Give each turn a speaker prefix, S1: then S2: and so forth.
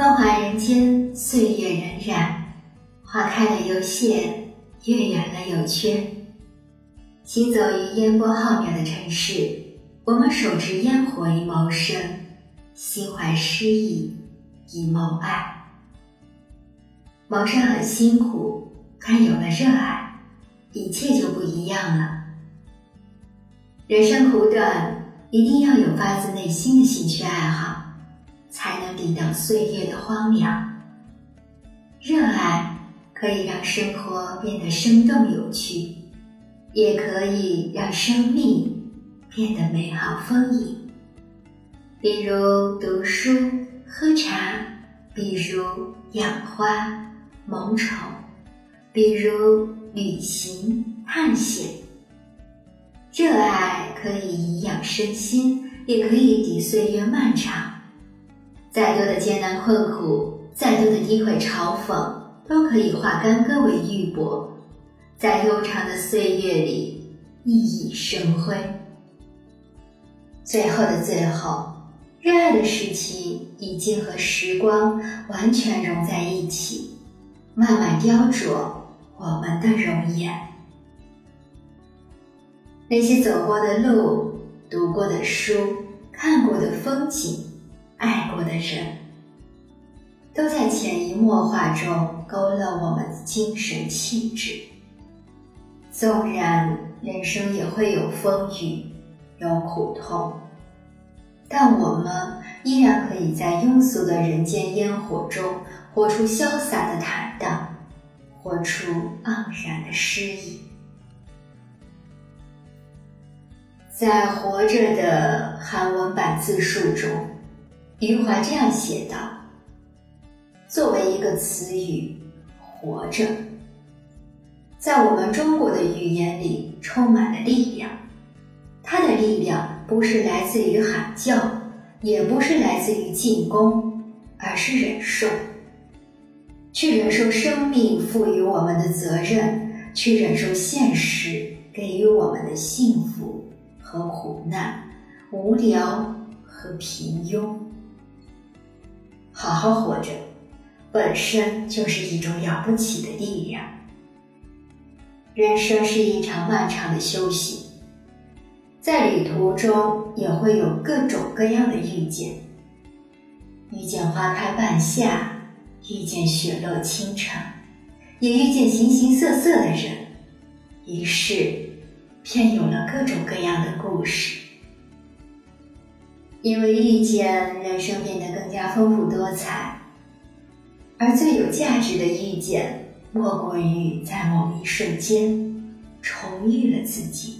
S1: 人间，岁月荏苒，花开了又谢，月圆了又缺。行走于烟波浩渺的城市，我们手持烟火以谋生，心怀诗意以谋爱。谋生很辛苦，但有了热爱，一切就不一样了。人生苦短，一定要有发自内心的兴趣爱好，抵挡岁月的荒凉。热爱可以让生活变得生动有趣，也可以让生命变得美好丰盈。比如读书、喝茶，比如养花。萌宠，比如旅行、探险。热爱可以颐养身心，也可以抵岁月漫长。再多的艰难困苦，再多的诋毁嘲讽，都可以化干戈为玉帛，在悠长的岁月里熠熠生辉。最后的最后，热爱的事情已经和时光完全融在一起。慢慢雕琢我们的容颜。那些走过的路、读过的书、看过的风景、爱过的人，都在潜移默化中勾勒我们的精神气质。纵然人生也会有风雨、有苦痛，但我们依然可以在庸俗的人间烟火中。活出潇洒的坦荡，活出盎然的诗意。在活着的韩文版自述中，余华这样写道：“作为一个词语，活着，在我们中国的语言里充满了力量。它的力量不是来自于喊叫，也不是来自于进攻，而是忍受。”去忍受生命赋予我们的责任，去忍受现实给予我们的幸福和苦难、无聊和平庸。好好活着，本身就是一种了不起的力量。人生是一场漫长的修行，在旅途中也会有各种各样的遇见，遇见花开半夏。遇见雪落倾城，也遇见形形色色的人，于是便有了各种各样的故事。因为遇见，人生变得更加丰富多彩。而最有价值的遇见，莫过于在某一瞬间重遇了自己。